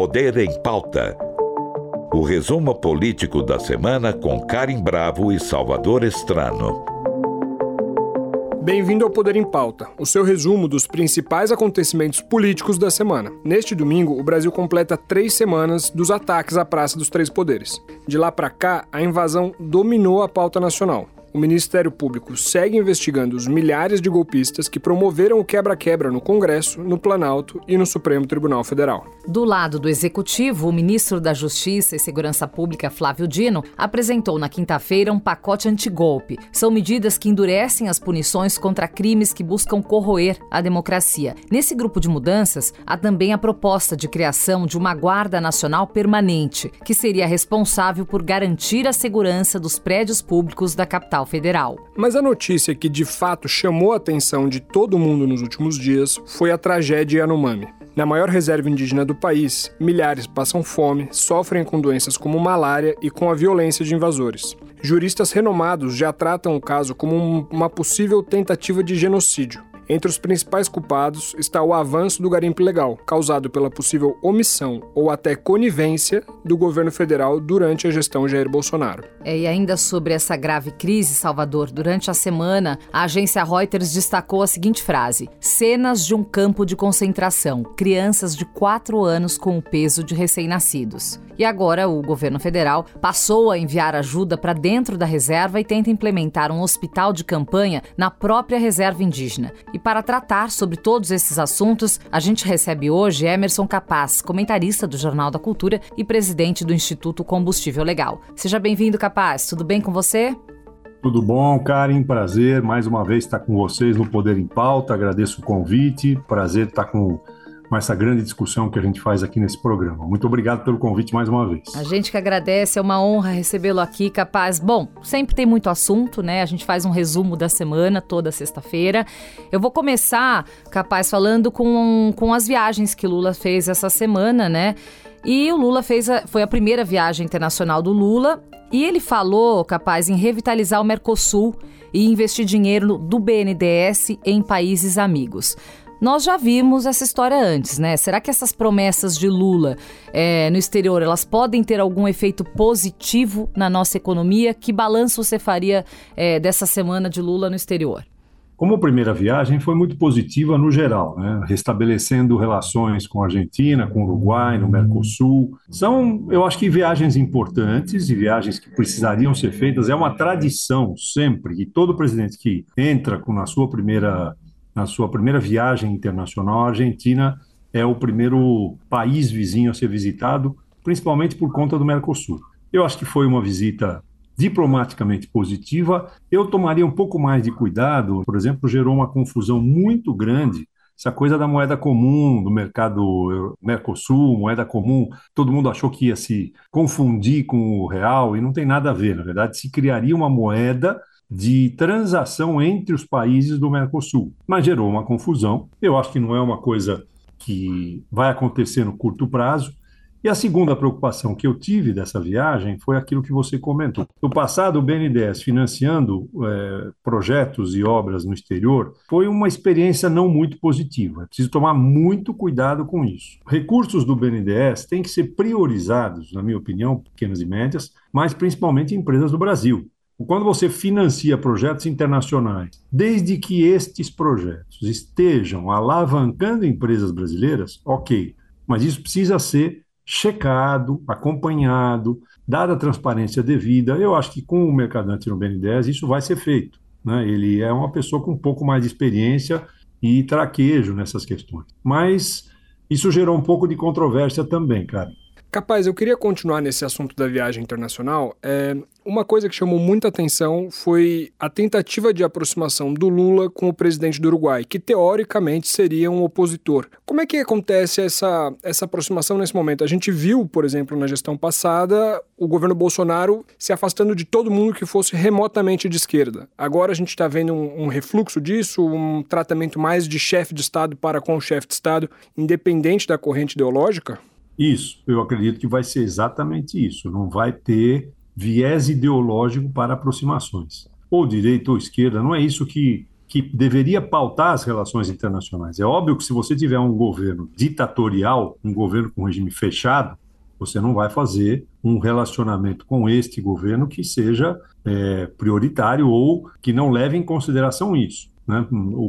Poder em Pauta. O resumo político da semana com Karim Bravo e Salvador Estrano. Bem-vindo ao Poder em Pauta, o seu resumo dos principais acontecimentos políticos da semana. Neste domingo, o Brasil completa três semanas dos ataques à Praça dos Três Poderes. De lá para cá, a invasão dominou a pauta nacional o Ministério Público segue investigando os milhares de golpistas que promoveram o quebra-quebra no Congresso, no Planalto e no Supremo Tribunal Federal. Do lado do Executivo, o ministro da Justiça e Segurança Pública, Flávio Dino, apresentou na quinta-feira um pacote antigolpe. São medidas que endurecem as punições contra crimes que buscam corroer a democracia. Nesse grupo de mudanças, há também a proposta de criação de uma Guarda Nacional Permanente, que seria responsável por garantir a segurança dos prédios públicos da capital Federal. Mas a notícia que de fato chamou a atenção de todo mundo nos últimos dias foi a tragédia Yanomami. Na maior reserva indígena do país, milhares passam fome, sofrem com doenças como malária e com a violência de invasores. Juristas renomados já tratam o caso como uma possível tentativa de genocídio. Entre os principais culpados está o avanço do garimpo ilegal, causado pela possível omissão ou até conivência do governo federal durante a gestão Jair Bolsonaro. É, e ainda sobre essa grave crise, Salvador, durante a semana, a agência Reuters destacou a seguinte frase: cenas de um campo de concentração, crianças de 4 anos com o peso de recém-nascidos. E agora o governo federal passou a enviar ajuda para dentro da reserva e tenta implementar um hospital de campanha na própria reserva indígena. E para tratar sobre todos esses assuntos, a gente recebe hoje Emerson Capaz, comentarista do Jornal da Cultura e presidente do Instituto Combustível Legal. Seja bem-vindo, Capaz. Tudo bem com você? Tudo bom, Karen? Prazer mais uma vez estar com vocês no Poder em Pauta. Agradeço o convite. Prazer estar com com essa grande discussão que a gente faz aqui nesse programa. Muito obrigado pelo convite mais uma vez. A gente que agradece, é uma honra recebê-lo aqui, capaz. Bom, sempre tem muito assunto, né? A gente faz um resumo da semana toda sexta-feira. Eu vou começar, capaz, falando com, com as viagens que Lula fez essa semana, né? E o Lula fez a, foi a primeira viagem internacional do Lula e ele falou, capaz, em revitalizar o Mercosul e investir dinheiro do BNDES em países amigos. Nós já vimos essa história antes, né? Será que essas promessas de Lula é, no exterior elas podem ter algum efeito positivo na nossa economia? Que balanço você faria é, dessa semana de Lula no exterior? Como primeira viagem foi muito positiva no geral, né? restabelecendo relações com a Argentina, com o Uruguai, no Mercosul. São, eu acho que viagens importantes e viagens que precisariam ser feitas. É uma tradição sempre que todo presidente que entra com na sua primeira na sua primeira viagem internacional, a Argentina é o primeiro país vizinho a ser visitado, principalmente por conta do Mercosul. Eu acho que foi uma visita diplomaticamente positiva. Eu tomaria um pouco mais de cuidado, por exemplo, gerou uma confusão muito grande essa coisa da moeda comum, do mercado Mercosul, moeda comum, todo mundo achou que ia se confundir com o real e não tem nada a ver. Na verdade, se criaria uma moeda de transação entre os países do Mercosul. Mas gerou uma confusão. Eu acho que não é uma coisa que vai acontecer no curto prazo. E a segunda preocupação que eu tive dessa viagem foi aquilo que você comentou. No passado, o BNDES financiando é, projetos e obras no exterior foi uma experiência não muito positiva. É preciso tomar muito cuidado com isso. Recursos do BNDES têm que ser priorizados, na minha opinião, pequenas e médias, mas principalmente empresas do Brasil. Quando você financia projetos internacionais, desde que estes projetos estejam alavancando empresas brasileiras, ok, mas isso precisa ser checado, acompanhado, dada a transparência devida. Eu acho que com o mercadante no BN10 isso vai ser feito. Né? Ele é uma pessoa com um pouco mais de experiência e traquejo nessas questões. Mas isso gerou um pouco de controvérsia também, cara. Capaz, eu queria continuar nesse assunto da viagem internacional. É, uma coisa que chamou muita atenção foi a tentativa de aproximação do Lula com o presidente do Uruguai, que teoricamente seria um opositor. Como é que acontece essa, essa aproximação nesse momento? A gente viu, por exemplo, na gestão passada, o governo Bolsonaro se afastando de todo mundo que fosse remotamente de esquerda. Agora a gente está vendo um, um refluxo disso, um tratamento mais de chefe de Estado para com o chefe de Estado, independente da corrente ideológica? Isso, eu acredito que vai ser exatamente isso. Não vai ter viés ideológico para aproximações. Ou direita ou esquerda, não é isso que, que deveria pautar as relações internacionais. É óbvio que se você tiver um governo ditatorial, um governo com regime fechado, você não vai fazer um relacionamento com este governo que seja é, prioritário ou que não leve em consideração isso. Né?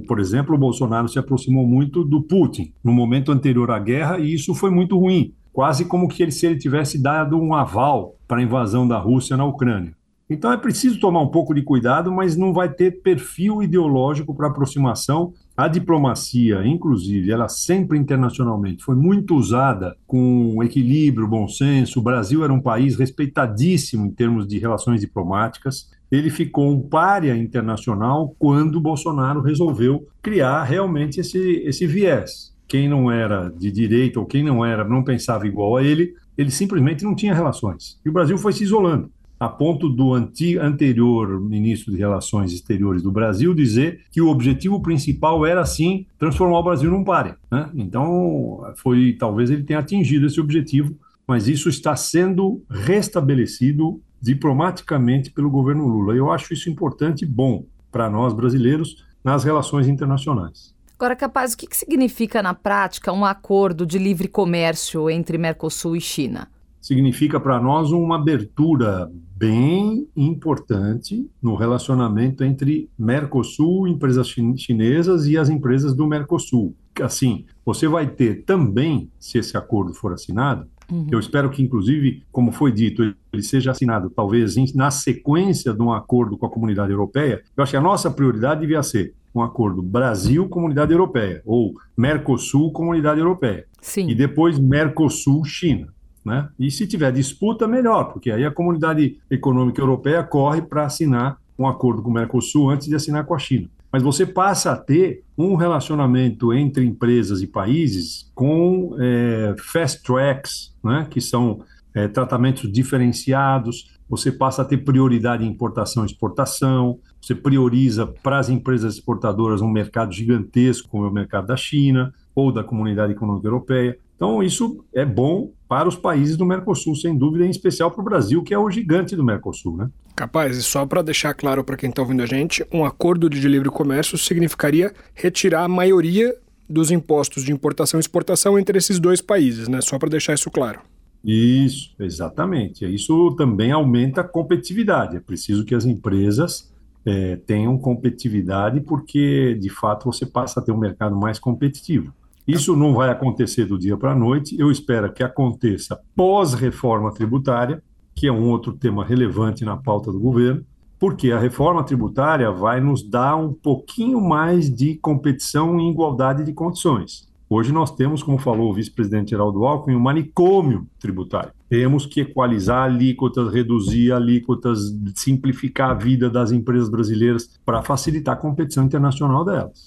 Por exemplo, o Bolsonaro se aproximou muito do Putin no momento anterior à guerra e isso foi muito ruim, quase como que ele, se ele tivesse dado um aval para a invasão da Rússia na Ucrânia. Então é preciso tomar um pouco de cuidado, mas não vai ter perfil ideológico para aproximação. A diplomacia, inclusive, ela sempre internacionalmente foi muito usada com equilíbrio, bom senso. O Brasil era um país respeitadíssimo em termos de relações diplomáticas. Ele ficou um párea internacional quando Bolsonaro resolveu criar realmente esse, esse viés. Quem não era de direita ou quem não era, não pensava igual a ele, ele simplesmente não tinha relações. E o Brasil foi se isolando a ponto do anterior ministro de Relações Exteriores do Brasil dizer que o objetivo principal era, sim, transformar o Brasil num páreo. Né? Então, foi talvez ele tenha atingido esse objetivo, mas isso está sendo restabelecido diplomaticamente pelo governo Lula. Eu acho isso importante e bom para nós brasileiros nas relações internacionais. Agora, capaz, o que significa na prática um acordo de livre comércio entre Mercosul e China? significa para nós uma abertura bem importante no relacionamento entre Mercosul, empresas chinesas e as empresas do Mercosul. Assim, você vai ter também, se esse acordo for assinado, uhum. eu espero que, inclusive, como foi dito, ele seja assinado talvez na sequência de um acordo com a comunidade europeia. Eu acho que a nossa prioridade devia ser um acordo Brasil-Comunidade Europeia ou Mercosul-Comunidade Europeia. Sim. E depois Mercosul-China. Né? E se tiver disputa, melhor, porque aí a comunidade econômica europeia corre para assinar um acordo com o Mercosul antes de assinar com a China. Mas você passa a ter um relacionamento entre empresas e países com é, fast tracks, né? que são é, tratamentos diferenciados. Você passa a ter prioridade em importação e exportação. Você prioriza para as empresas exportadoras um mercado gigantesco, como é o mercado da China ou da Comunidade Econômica Europeia. Então, isso é bom para os países do Mercosul, sem dúvida, em especial para o Brasil, que é o gigante do Mercosul, né? Capaz, e só para deixar claro para quem está ouvindo a gente, um acordo de livre comércio significaria retirar a maioria dos impostos de importação e exportação entre esses dois países, né? Só para deixar isso claro. Isso, exatamente. Isso também aumenta a competitividade. É preciso que as empresas é, tenham competitividade, porque de fato você passa a ter um mercado mais competitivo. Isso não vai acontecer do dia para a noite. Eu espero que aconteça pós-reforma tributária, que é um outro tema relevante na pauta do governo, porque a reforma tributária vai nos dar um pouquinho mais de competição e igualdade de condições. Hoje nós temos, como falou o vice-presidente Geraldo Alckmin, um manicômio tributário. Temos que equalizar alíquotas, reduzir alíquotas, simplificar a vida das empresas brasileiras para facilitar a competição internacional delas.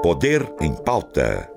Poder em Pauta.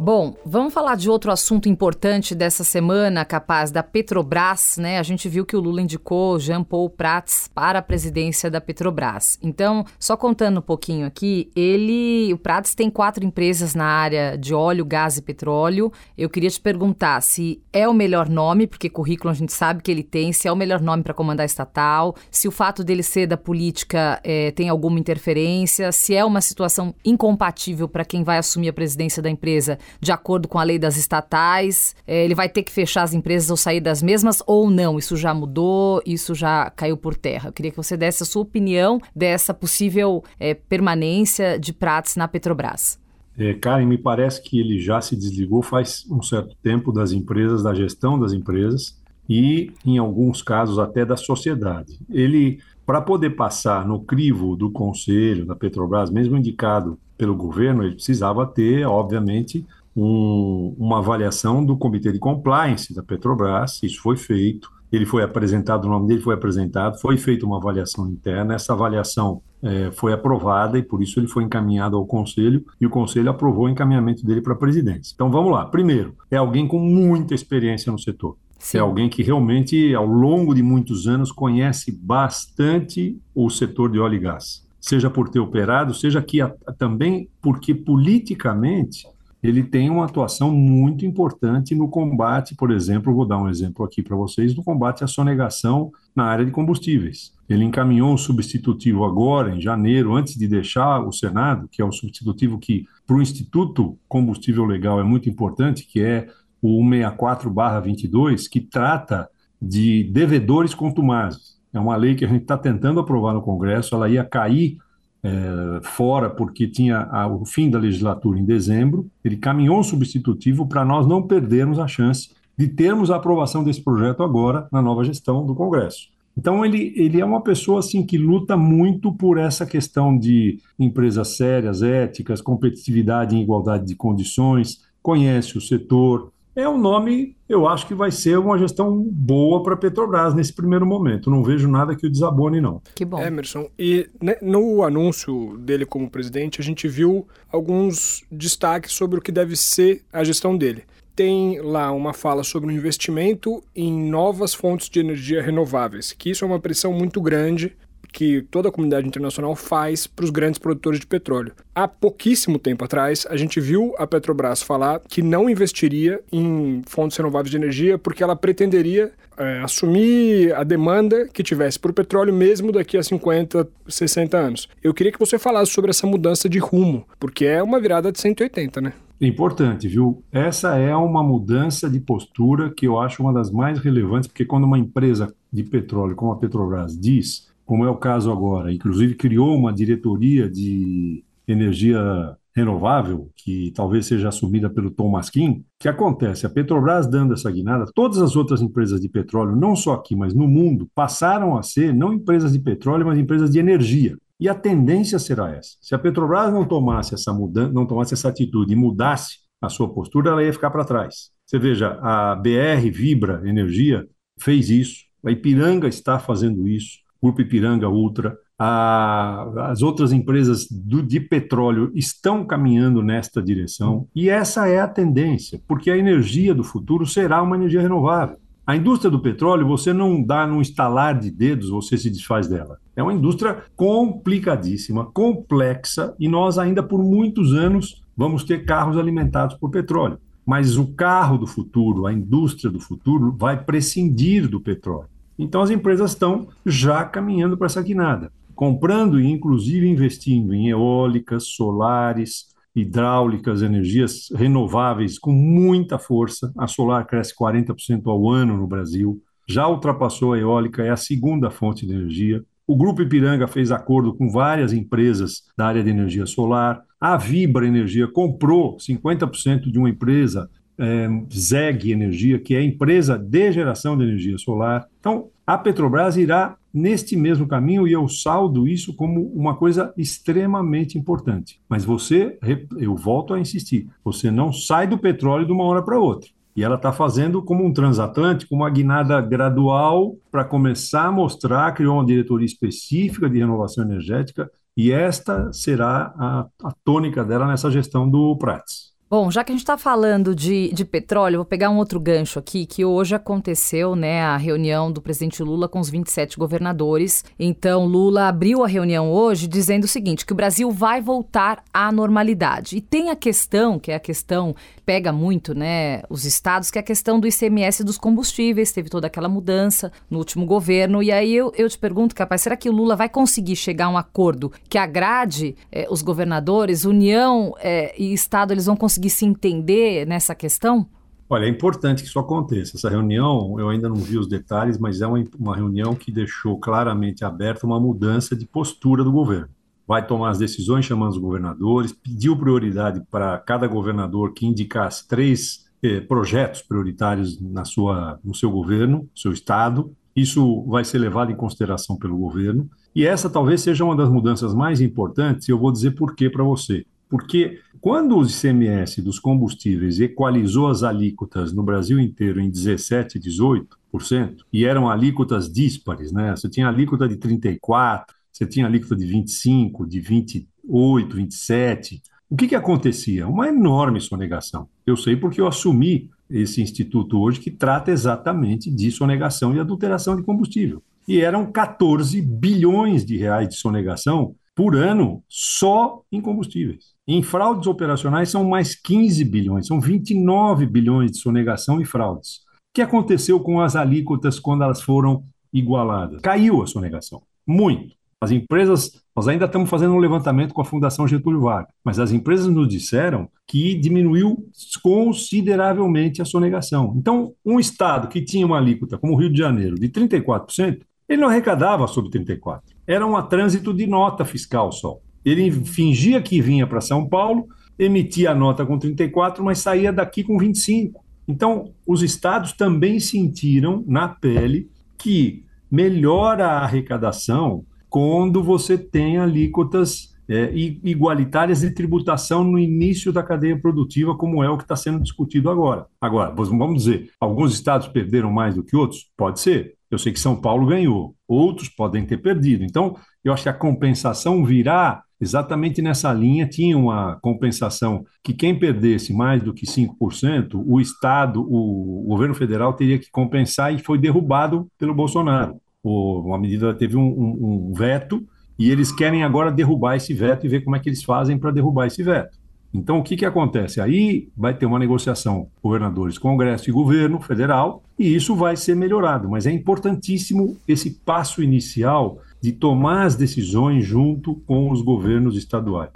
Bom, vamos falar de outro assunto importante dessa semana, capaz da Petrobras, né? A gente viu que o Lula indicou Jean Paul Prats para a presidência da Petrobras. Então, só contando um pouquinho aqui, ele, o Prats tem quatro empresas na área de óleo, gás e petróleo. Eu queria te perguntar se é o melhor nome, porque currículo a gente sabe que ele tem, se é o melhor nome para comandar estatal, se o fato dele ser da política é, tem alguma interferência, se é uma situação incompatível para quem vai assumir a presidência da empresa de acordo com a lei das estatais? É, ele vai ter que fechar as empresas ou sair das mesmas ou não? Isso já mudou? Isso já caiu por terra? Eu queria que você desse a sua opinião dessa possível é, permanência de Prates na Petrobras. É, Karen, me parece que ele já se desligou faz um certo tempo das empresas, da gestão das empresas e, em alguns casos, até da sociedade. Ele, para poder passar no crivo do conselho da Petrobras, mesmo indicado pelo governo, ele precisava ter, obviamente, um, uma avaliação do Comitê de Compliance da Petrobras, isso foi feito, ele foi apresentado, o nome dele foi apresentado, foi feita uma avaliação interna, essa avaliação é, foi aprovada e por isso ele foi encaminhado ao Conselho e o Conselho aprovou o encaminhamento dele para a presidência. Então vamos lá. Primeiro, é alguém com muita experiência no setor. Sim. É alguém que realmente, ao longo de muitos anos, conhece bastante o setor de óleo e gás. Seja por ter operado, seja que a, também porque politicamente ele tem uma atuação muito importante no combate, por exemplo, vou dar um exemplo aqui para vocês, no combate à sonegação na área de combustíveis. ele encaminhou um substitutivo agora, em janeiro, antes de deixar o Senado, que é um substitutivo que, para o Instituto Combustível Legal, é muito importante, que é o 164-22, que trata de devedores contumazes. É uma lei que a gente está tentando aprovar no Congresso, ela ia cair é, fora porque tinha a, o fim da legislatura em dezembro. Ele caminhou um substitutivo para nós não perdermos a chance de termos a aprovação desse projeto agora na nova gestão do Congresso. Então ele, ele é uma pessoa assim que luta muito por essa questão de empresas sérias, éticas, competitividade em igualdade de condições, conhece o setor, é um nome, eu acho que vai ser uma gestão boa para a Petrobras nesse primeiro momento. Não vejo nada que o desabone, não. Que bom. Emerson, e né, no anúncio dele como presidente, a gente viu alguns destaques sobre o que deve ser a gestão dele. Tem lá uma fala sobre o investimento em novas fontes de energia renováveis, que isso é uma pressão muito grande que toda a comunidade internacional faz para os grandes produtores de petróleo. Há pouquíssimo tempo atrás, a gente viu a Petrobras falar que não investiria em fontes renováveis de energia porque ela pretenderia é, assumir a demanda que tivesse por petróleo mesmo daqui a 50, 60 anos. Eu queria que você falasse sobre essa mudança de rumo, porque é uma virada de 180, né? Importante, viu? Essa é uma mudança de postura que eu acho uma das mais relevantes, porque quando uma empresa de petróleo como a Petrobras diz como é o caso agora, inclusive criou uma diretoria de energia renovável, que talvez seja assumida pelo Tom Maskin, o que acontece? A Petrobras dando essa guinada, todas as outras empresas de petróleo, não só aqui, mas no mundo, passaram a ser não empresas de petróleo, mas empresas de energia. E a tendência será essa. Se a Petrobras não tomasse essa mudança, não tomasse essa atitude e mudasse a sua postura, ela ia ficar para trás. Você veja, a BR Vibra Energia fez isso, a Ipiranga está fazendo isso, Grupo Ipiranga Ultra, a, as outras empresas do, de petróleo estão caminhando nesta direção e essa é a tendência, porque a energia do futuro será uma energia renovável. A indústria do petróleo, você não dá num estalar de dedos, você se desfaz dela. É uma indústria complicadíssima, complexa, e nós ainda por muitos anos vamos ter carros alimentados por petróleo. Mas o carro do futuro, a indústria do futuro, vai prescindir do petróleo. Então as empresas estão já caminhando para essa guinada, comprando e inclusive investindo em eólicas, solares, hidráulicas, energias renováveis com muita força. A solar cresce 40% ao ano no Brasil, já ultrapassou a eólica, é a segunda fonte de energia. O Grupo Ipiranga fez acordo com várias empresas da área de energia solar. A Vibra Energia comprou 50% de uma empresa é, ZEG Energia, que é a empresa de geração de energia solar. Então, a Petrobras irá neste mesmo caminho e eu saldo isso como uma coisa extremamente importante. Mas você, eu volto a insistir, você não sai do petróleo de uma hora para outra. E ela está fazendo como um transatlântico, uma guinada gradual para começar a mostrar, criou uma diretoria específica de renovação energética, e esta será a, a tônica dela nessa gestão do Prats. Bom, já que a gente está falando de, de petróleo, vou pegar um outro gancho aqui, que hoje aconteceu, né, a reunião do presidente Lula com os 27 governadores. Então, Lula abriu a reunião hoje dizendo o seguinte, que o Brasil vai voltar à normalidade. E tem a questão, que é a questão, pega muito, né, os estados, que é a questão do ICMS dos combustíveis, teve toda aquela mudança no último governo. E aí eu, eu te pergunto, capaz, será que o Lula vai conseguir chegar a um acordo que agrade eh, os governadores, União eh, e Estado, eles vão conseguir conseguir se entender nessa questão? Olha, é importante que isso aconteça. Essa reunião, eu ainda não vi os detalhes, mas é uma, uma reunião que deixou claramente aberta uma mudança de postura do governo. Vai tomar as decisões chamando os governadores, pediu prioridade para cada governador que indicasse três eh, projetos prioritários na sua, no seu governo, seu estado. Isso vai ser levado em consideração pelo governo. E essa talvez seja uma das mudanças mais importantes, e eu vou dizer por quê para você. Porque quando o ICMS dos combustíveis equalizou as alíquotas no Brasil inteiro em 17% e 18%, e eram alíquotas díspares, né? Você tinha alíquota de 34%, você tinha alíquota de 25%, de 28%, 27%. O que, que acontecia? Uma enorme sonegação. Eu sei porque eu assumi esse instituto hoje que trata exatamente de sonegação e adulteração de combustível. E eram 14 bilhões de reais de sonegação por ano só em combustíveis. Em fraudes operacionais são mais 15 bilhões, são 29 bilhões de sonegação e fraudes. O que aconteceu com as alíquotas quando elas foram igualadas? Caiu a sonegação. Muito. As empresas, nós ainda estamos fazendo um levantamento com a Fundação Getúlio Vargas, mas as empresas nos disseram que diminuiu consideravelmente a sonegação. Então, um estado que tinha uma alíquota, como o Rio de Janeiro, de 34%, ele não arrecadava sobre 34%. Era um trânsito de nota fiscal só. Ele fingia que vinha para São Paulo, emitia a nota com 34, mas saía daqui com 25. Então, os estados também sentiram na pele que melhora a arrecadação quando você tem alíquotas é, igualitárias de tributação no início da cadeia produtiva, como é o que está sendo discutido agora. Agora, vamos dizer, alguns estados perderam mais do que outros? Pode ser. Eu sei que São Paulo ganhou, outros podem ter perdido. Então, eu acho que a compensação virá exatamente nessa linha. Tinha uma compensação que quem perdesse mais do que 5%, o Estado, o, governo federal teria que compensar e foi derrubado pelo Bolsonaro uma medida teve um, um, um veto e eles querem agora derrubar esse veto e ver como é que eles fazem para derrubar esse veto. Então, o que, que acontece? Aí vai ter uma negociação governadores, Congresso e governo federal, e isso vai ser melhorado. Mas é importantíssimo esse passo inicial de tomar as decisões junto com os governos estaduais.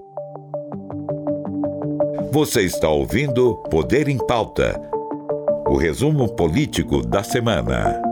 Você está ouvindo Poder em Pauta o resumo político da semana.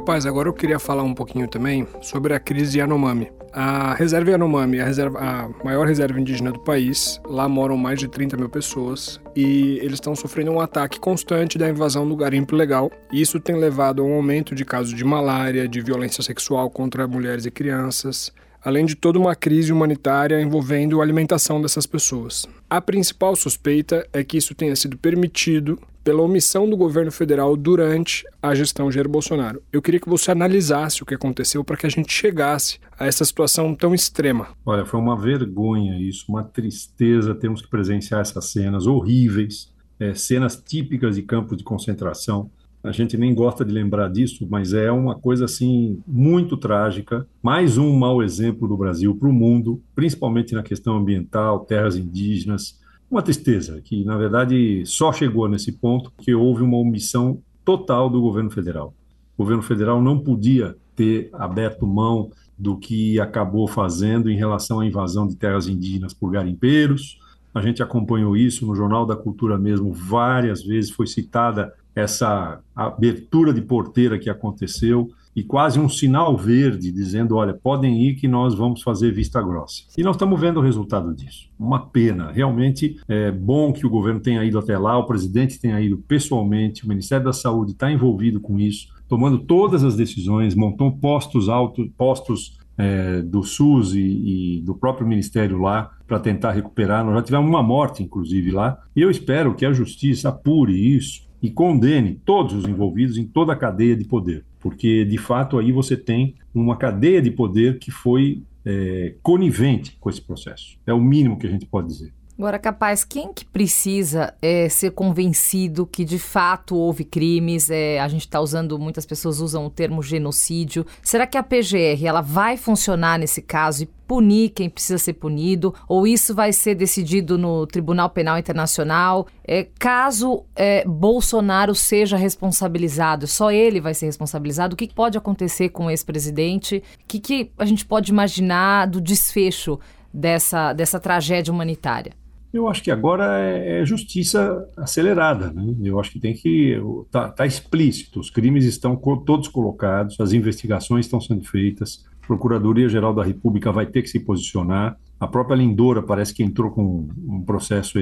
Capaz, agora eu queria falar um pouquinho também sobre a crise Yanomami. A reserva Yanomami a, a maior reserva indígena do país. Lá moram mais de 30 mil pessoas e eles estão sofrendo um ataque constante da invasão do garimpo legal. Isso tem levado a um aumento de casos de malária, de violência sexual contra mulheres e crianças, além de toda uma crise humanitária envolvendo a alimentação dessas pessoas. A principal suspeita é que isso tenha sido permitido pela omissão do governo federal durante a gestão Jair Bolsonaro. Eu queria que você analisasse o que aconteceu para que a gente chegasse a essa situação tão extrema. Olha, foi uma vergonha isso, uma tristeza termos que presenciar essas cenas horríveis, é, cenas típicas de campos de concentração. A gente nem gosta de lembrar disso, mas é uma coisa assim muito trágica. Mais um mau exemplo do Brasil para o mundo, principalmente na questão ambiental, terras indígenas. Uma tristeza que, na verdade, só chegou nesse ponto que houve uma omissão total do governo federal. O governo federal não podia ter aberto mão do que acabou fazendo em relação à invasão de terras indígenas por garimpeiros. A gente acompanhou isso no Jornal da Cultura mesmo várias vezes, foi citada essa abertura de porteira que aconteceu e quase um sinal verde dizendo: olha, podem ir que nós vamos fazer vista grossa. E nós estamos vendo o resultado disso. Uma pena. Realmente é bom que o governo tenha ido até lá, o presidente tenha ido pessoalmente, o Ministério da Saúde está envolvido com isso, tomando todas as decisões, montou postos altos, postos é, do SUS e, e, do próprio Ministério lá para tentar recuperar. Nós já tivemos uma morte, inclusive, lá. E eu espero que a justiça apure isso e condene todos os envolvidos em toda a cadeia de poder, porque de fato aí você tem uma cadeia de poder que foi é, conivente com esse processo. É o mínimo que a gente pode dizer. Agora, capaz, quem que precisa é, ser convencido que de fato houve crimes? É, a gente está usando, muitas pessoas usam o termo genocídio. Será que a PGR ela vai funcionar nesse caso e punir quem precisa ser punido? Ou isso vai ser decidido no Tribunal Penal Internacional? É, caso é, Bolsonaro seja responsabilizado, só ele vai ser responsabilizado? O que pode acontecer com o ex-presidente? O que, que a gente pode imaginar do desfecho dessa, dessa tragédia humanitária? Eu acho que agora é, é justiça acelerada. Né? Eu acho que tem que. Está tá explícito, os crimes estão todos colocados, as investigações estão sendo feitas, a Procuradoria-Geral da República vai ter que se posicionar. A própria Lindora parece que entrou com um processo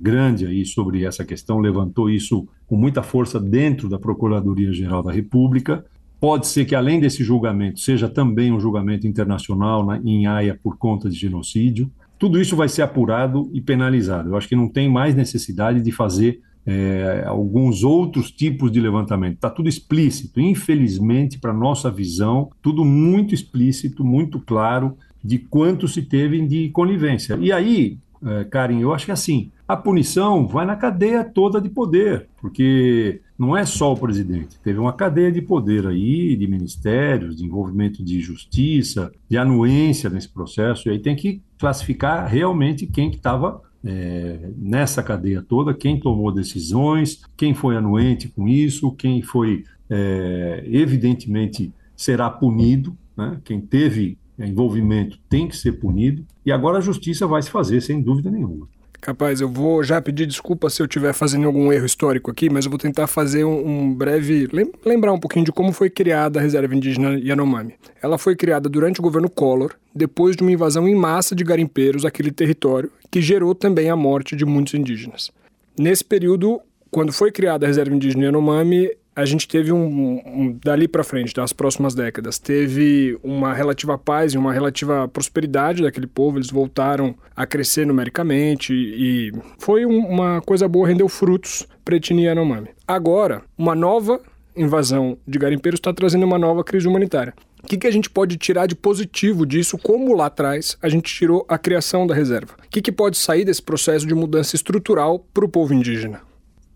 grande aí sobre essa questão, levantou isso com muita força dentro da Procuradoria-Geral da República. Pode ser que, além desse julgamento, seja também um julgamento internacional na, em Haia por conta de genocídio tudo isso vai ser apurado e penalizado. Eu acho que não tem mais necessidade de fazer é, alguns outros tipos de levantamento. Está tudo explícito. Infelizmente, para nossa visão, tudo muito explícito, muito claro de quanto se teve de conivência. E aí, é, Karen, eu acho que assim, a punição vai na cadeia toda de poder, porque não é só o presidente, teve uma cadeia de poder aí, de ministérios, de envolvimento de justiça, de anuência nesse processo, e aí tem que classificar realmente quem que estava é, nessa cadeia toda, quem tomou decisões, quem foi anuente com isso, quem foi é, evidentemente será punido, né? quem teve envolvimento tem que ser punido, e agora a justiça vai se fazer, sem dúvida nenhuma. Capaz, eu vou já pedir desculpa se eu estiver fazendo algum erro histórico aqui, mas eu vou tentar fazer um, um, breve. lembrar um pouquinho de como foi criada a reserva indígena Yanomami. Ela foi criada durante o governo Collor, depois de uma invasão em massa de garimpeiros àquele território, que gerou também a morte de muitos indígenas. Nesse período, quando foi criada a reserva indígena Yanomami, a gente teve um, um dali para frente, das próximas décadas, teve uma relativa paz e uma relativa prosperidade daquele povo. Eles voltaram a crescer numericamente e foi um, uma coisa boa, rendeu frutos para a etnia Yanomami. Agora, uma nova invasão de garimpeiros está trazendo uma nova crise humanitária. O que, que, a gente pode tirar de positivo disso, como lá atrás a gente tirou a criação da reserva? O que, que pode sair desse processo de mudança estrutural para o povo indígena?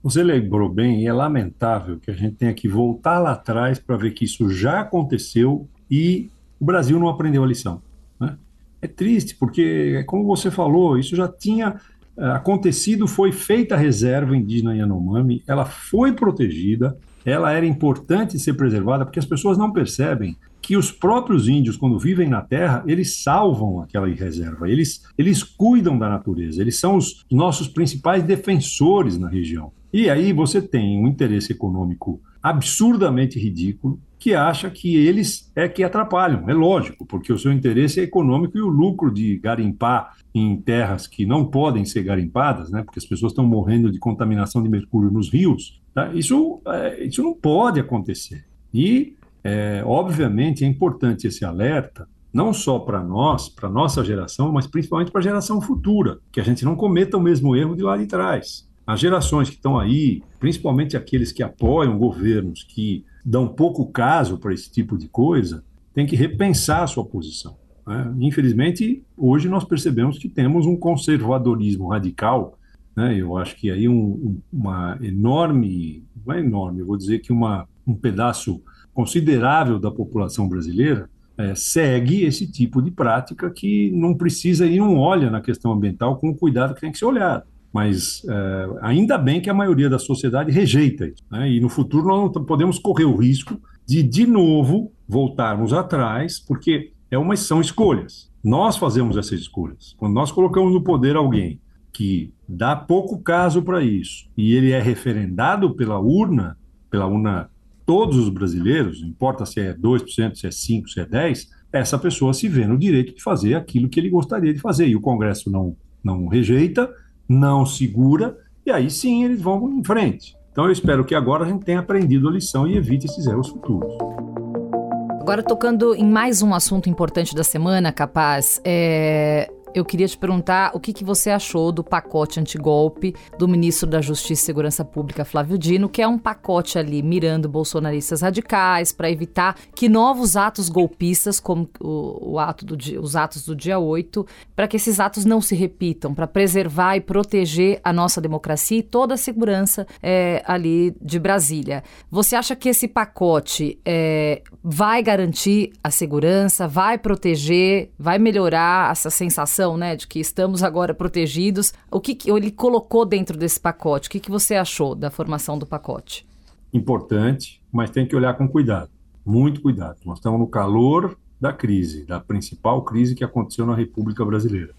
Você lembrou bem, e é lamentável que a gente tenha que voltar lá atrás para ver que isso já aconteceu e o Brasil não aprendeu a lição. Né? É triste, porque, como você falou, isso já tinha uh, acontecido, foi feita a reserva indígena Yanomami, ela foi protegida, ela era importante ser preservada, porque as pessoas não percebem que os próprios índios, quando vivem na terra, eles salvam aquela reserva, eles, eles cuidam da natureza, eles são os nossos principais defensores na região. E aí você tem um interesse econômico absurdamente ridículo que acha que eles é que atrapalham. É lógico, porque o seu interesse é econômico e o lucro de garimpar em terras que não podem ser garimpadas, né, porque as pessoas estão morrendo de contaminação de mercúrio nos rios, tá? isso, é, isso não pode acontecer. E, é, obviamente, é importante esse alerta, não só para nós, para nossa geração, mas principalmente para a geração futura, que a gente não cometa o mesmo erro de lá de trás. As gerações que estão aí, principalmente aqueles que apoiam governos que dão pouco caso para esse tipo de coisa, têm que repensar a sua posição. Né? Infelizmente, hoje nós percebemos que temos um conservadorismo radical. Né? Eu acho que aí um, uma enorme, não é enorme, eu vou dizer que uma, um pedaço considerável da população brasileira é, segue esse tipo de prática que não precisa e não olha na questão ambiental com o cuidado que tem que ser olhado mas é, ainda bem que a maioria da sociedade rejeita isso. Né? E no futuro nós não podemos correr o risco de, de novo, voltarmos atrás, porque é uma, são escolhas. Nós fazemos essas escolhas. Quando nós colocamos no poder alguém que dá pouco caso para isso e ele é referendado pela urna, pela urna todos os brasileiros, importa se é 2%, se é 5%, se é 10%, essa pessoa se vê no direito de fazer aquilo que ele gostaria de fazer. E o Congresso não, não rejeita, não segura, e aí sim eles vão em frente. Então eu espero que agora a gente tenha aprendido a lição e evite esses erros futuros. Agora, tocando em mais um assunto importante da semana, capaz, é, eu queria te perguntar o que, que você achou do pacote antigolpe do ministro da Justiça e Segurança Pública, Flávio Dino, que é um pacote ali mirando bolsonaristas radicais para evitar que novos atos golpistas, como o, o ato do dia, os atos do dia 8, para que esses atos não se repitam, para preservar e proteger a nossa democracia e toda a segurança é, ali de Brasília. Você acha que esse pacote é, vai garantir a segurança, vai proteger, vai melhorar essa sensação? Né, de que estamos agora protegidos. O que, que ele colocou dentro desse pacote? O que, que você achou da formação do pacote? Importante, mas tem que olhar com cuidado, muito cuidado. Nós estamos no calor da crise, da principal crise que aconteceu na República Brasileira.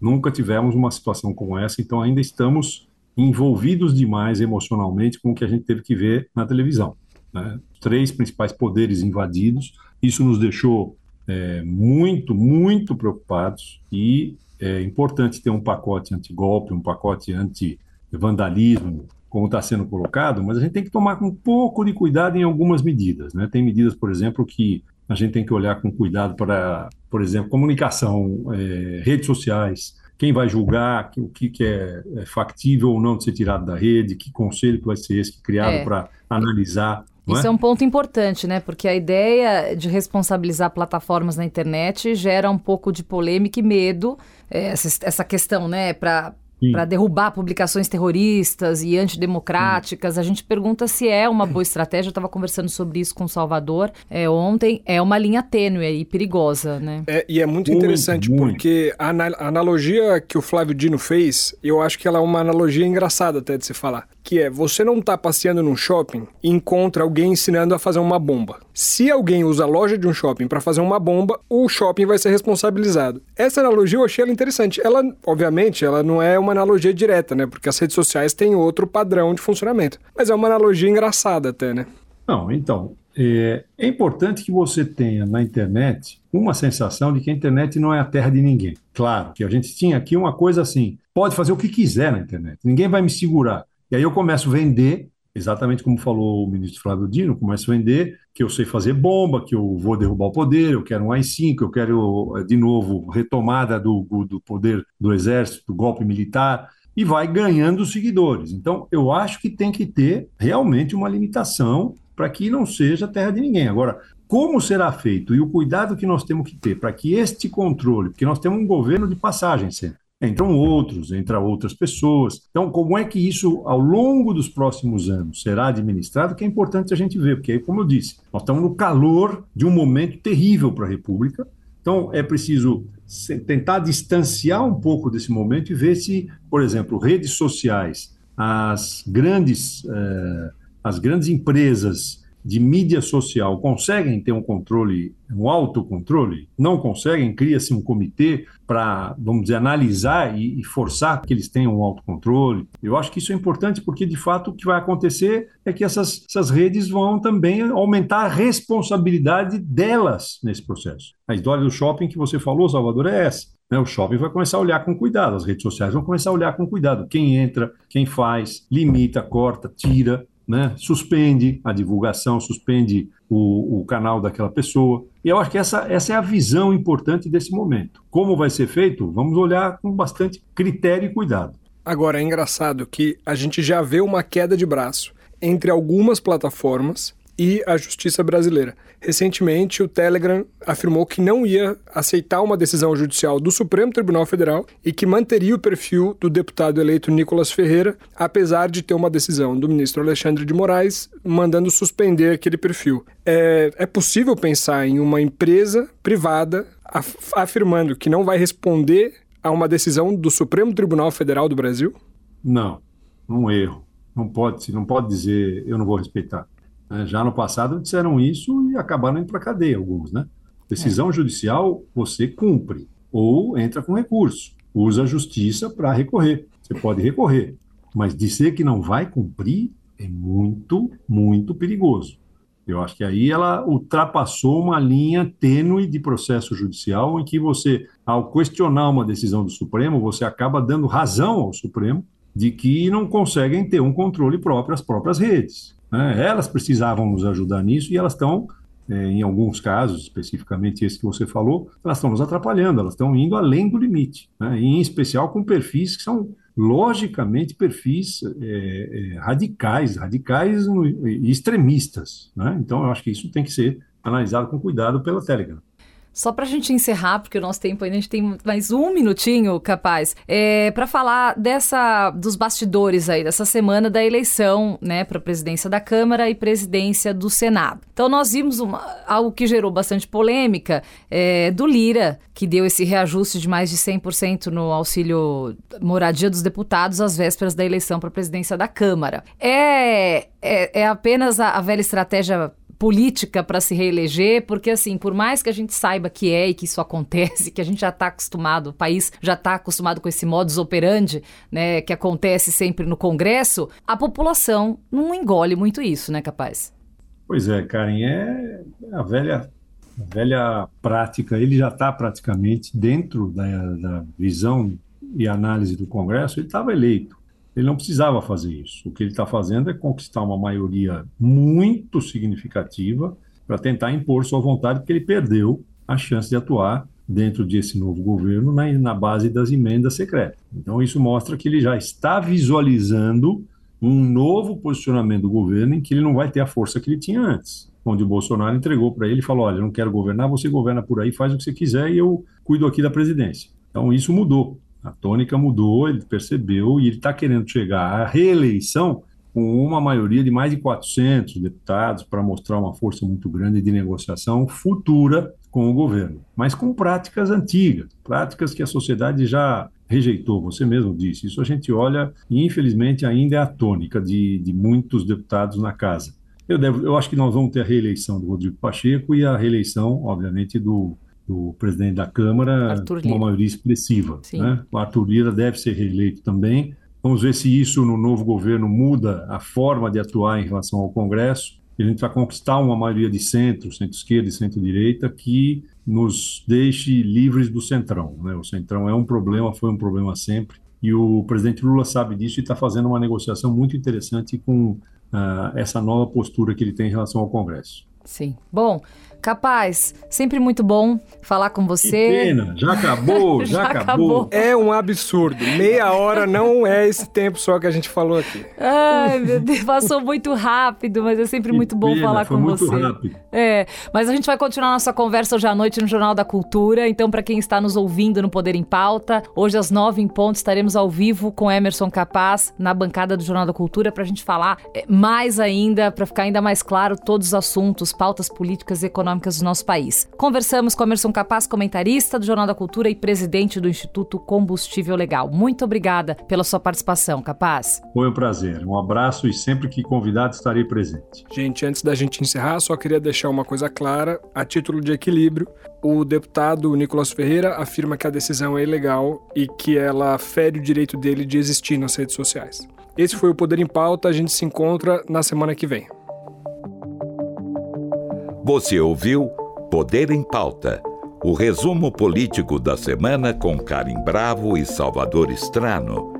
Nunca tivemos uma situação como essa, então ainda estamos envolvidos demais emocionalmente com o que a gente teve que ver na televisão. Né? Três principais poderes invadidos, isso nos deixou é, muito, muito preocupados e é importante ter um pacote anti-golpe, um pacote anti-vandalismo, como está sendo colocado, mas a gente tem que tomar um pouco de cuidado em algumas medidas. Né? Tem medidas, por exemplo, que a gente tem que olhar com cuidado para, por exemplo, comunicação, é, redes sociais, quem vai julgar o que, que é, é, factível ou não de ser tirado da rede, que conselho que vai ser esse criado é. para analisar isso é? é? um ponto importante, né? Porque a ideia de responsabilizar plataformas na internet gera um pouco de polêmica e medo. É, essa, essa questão, né? Para para derrubar publicações terroristas e antidemocráticas. Sim. A gente pergunta se é uma boa estratégia. Eu estava conversando sobre isso com o Salvador é, ontem. É uma linha tênue e perigosa, né? É, e é muito, muito interessante muito. porque a, a analogia que o Flávio Dino fez, eu acho que ela é uma analogia engraçada até de se falar que é você não está passeando num shopping e encontra alguém ensinando a fazer uma bomba. Se alguém usa a loja de um shopping para fazer uma bomba, o shopping vai ser responsabilizado. Essa analogia eu achei ela interessante. Ela, obviamente, ela não é uma analogia direta, né? Porque as redes sociais têm outro padrão de funcionamento. Mas é uma analogia engraçada até, né? Não, então, é, é, importante que você tenha na internet uma sensação de que a internet não é a terra de ninguém. Claro que a gente tinha aqui uma coisa assim: pode fazer o que quiser na internet, ninguém vai me segurar. E aí eu começo a vender, exatamente como falou o ministro Flávio Dino, começo a vender que eu sei fazer bomba, que eu vou derrubar o poder, eu quero um AI-5, eu quero, eh, de novo, retomada do, do poder do exército, do golpe militar, e vai ganhando seguidores. Então, eu acho que tem que ter realmente uma limitação para que não seja terra de ninguém. Agora, como será feito e o cuidado que nós temos que ter para que este controle, porque nós temos um governo de passagem sempre, entram outros, entram outras pessoas. Então, como é que isso, ao longo dos próximos anos, será administrado, que é importante a gente ver, porque, como eu disse, nós estamos no calor de um momento terrível para a República, então é preciso tentar distanciar um pouco desse momento e ver se, por exemplo, redes sociais, as grandes, eh, as grandes empresas de mídia social conseguem ter um controle, um autocontrole? Não conseguem? Cria-se um comitê para, vamos dizer, analisar e, e, forçar que eles tenham um autocontrole. Eu acho que isso é importante porque, de fato, o que vai acontecer é que essas, essas redes vão também aumentar a responsabilidade delas nesse processo. A história do shopping que você falou, Salvador, é essa. Né? O shopping vai começar a olhar com cuidado, as redes sociais vão começar a olhar com cuidado. Quem entra, quem faz, limita, corta, tira né? suspende a divulgação, suspende o, o, canal daquela pessoa. E eu acho que essa, essa é a visão importante desse momento. Como vai ser feito? Vamos olhar com bastante critério e cuidado. Agora, é engraçado que a gente já vê uma queda de braço entre algumas plataformas e a justiça brasileira. Recentemente, o Telegram afirmou que não ia aceitar uma decisão judicial do Supremo Tribunal Federal e que manteria o perfil do deputado eleito Nicolas Ferreira, apesar de ter uma decisão do ministro Alexandre de Moraes mandando suspender aquele perfil. É, é possível pensar em uma empresa privada af afirmando que não vai responder a uma decisão do Supremo Tribunal Federal do Brasil? Não, um erro. Não pode, não pode dizer eu não vou respeitar. Né? Já no passado disseram isso e acabaram indo para a cadeia alguns, né? Decisão é. judicial você cumpre ou entra com recurso, usa a justiça para recorrer. Você pode recorrer, mas dizer que não vai cumprir é muito, muito perigoso. Eu acho que aí ela ultrapassou uma linha tênue de processo judicial em que você, ao questionar uma decisão do Supremo, você acaba dando razão ao Supremo de que não conseguem ter um controle próprio às próprias redes. Né? Elas precisavam nos ajudar nisso e elas estão, é, em alguns casos, especificamente esse que você falou, elas estão nos atrapalhando, elas estão indo além do limite, né? em especial com perfis que são logicamente perfis é, é, radicais, radicais e extremistas. Né? Então, eu acho que isso tem que ser analisado com cuidado pela Telegram. Só para a gente encerrar, porque o nosso tempo ainda a gente tem mais um minutinho, capaz, é, para falar dessa dos bastidores aí dessa semana da eleição, né, para presidência da Câmara e presidência do Senado. Então nós vimos uma, algo que gerou bastante polêmica é, do Lira, que deu esse reajuste de mais de 100% no auxílio moradia dos deputados às vésperas da eleição para a presidência da Câmara. É, é, é apenas a, a velha estratégia política para se reeleger, porque assim, por mais que a gente saiba que é e que isso acontece, que a gente já está acostumado, o país já está acostumado com esse modus operandi, né, que acontece sempre no Congresso, a população não engole muito isso, né, capaz? Pois é, Karen, é a velha, a velha prática, ele já está praticamente dentro da, da visão e análise do Congresso, ele estava eleito. Ele não precisava fazer isso. O que ele está fazendo é conquistar uma maioria muito significativa para tentar impor sua vontade, porque ele perdeu a chance de atuar dentro desse novo governo na, na base das emendas secretas. Então, isso mostra que ele já está visualizando um novo posicionamento do governo em que ele não vai ter a força que ele tinha antes. Onde o Bolsonaro entregou para ele e falou: Olha, eu não quero governar, você governa por aí, faz o que você quiser e eu cuido aqui da presidência. Então, isso mudou. A tônica mudou, ele percebeu e ele está querendo chegar à reeleição com uma maioria de mais de 400 deputados para mostrar uma força muito grande de negociação futura com o governo, mas com práticas antigas, práticas que a sociedade já rejeitou, você mesmo disse. Isso a gente olha e, infelizmente, ainda é a tônica de, de muitos deputados na casa. Eu, devo, eu acho que nós vamos ter a reeleição do Rodrigo Pacheco e a reeleição, obviamente, do, do presidente da Câmara com uma maioria expressiva. Né? O Arthur Lira deve ser reeleito também. Vamos ver se isso no novo governo muda a forma de atuar em relação ao Congresso. A gente vai conquistar uma maioria de centro, centro-esquerda e centro-direita que nos deixe livres do centrão. Né? O centrão é um problema, foi um problema sempre, e o presidente Lula sabe disso e está fazendo uma negociação muito interessante com uh, essa nova postura que ele tem em relação ao Congresso. Sim. Bom, Capaz, sempre muito bom falar com você. Que pena, já acabou, já, já acabou. acabou. É um absurdo. Meia hora não é esse tempo só que a gente falou aqui. Ai, meu Deus, passou muito rápido, mas é sempre que muito bom pena, falar com muito você. Rápido. É, mas a gente vai continuar nossa conversa hoje à noite no Jornal da Cultura. Então, para quem está nos ouvindo no Poder em Pauta, hoje às nove em ponto estaremos ao vivo com Emerson Capaz na bancada do Jornal da Cultura para a gente falar é, mais ainda, para ficar ainda mais claro todos os assuntos, pautas políticas e econômicas econômicas do nosso país. Conversamos com Emerson Capaz, comentarista do Jornal da Cultura e presidente do Instituto Combustível Legal. Muito obrigada pela sua participação, Capaz. Foi um prazer. Um abraço e sempre que convidado estarei presente. Gente, antes da gente encerrar, só queria deixar uma coisa clara, a título de equilíbrio, o deputado Nicolas Ferreira afirma que a decisão é ilegal e que ela fere o direito dele de existir nas redes sociais. Esse foi o Poder em Pauta, a gente se encontra na semana que vem. Você ouviu Poder em Pauta, o resumo político da semana com Karim Bravo e Salvador Estrano.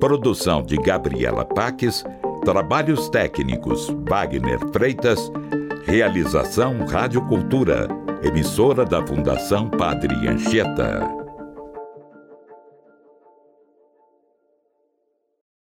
Produção de Gabriela Paques, trabalhos técnicos Wagner Freitas, realização Rádio Cultura, emissora da Fundação Padre Anchieta.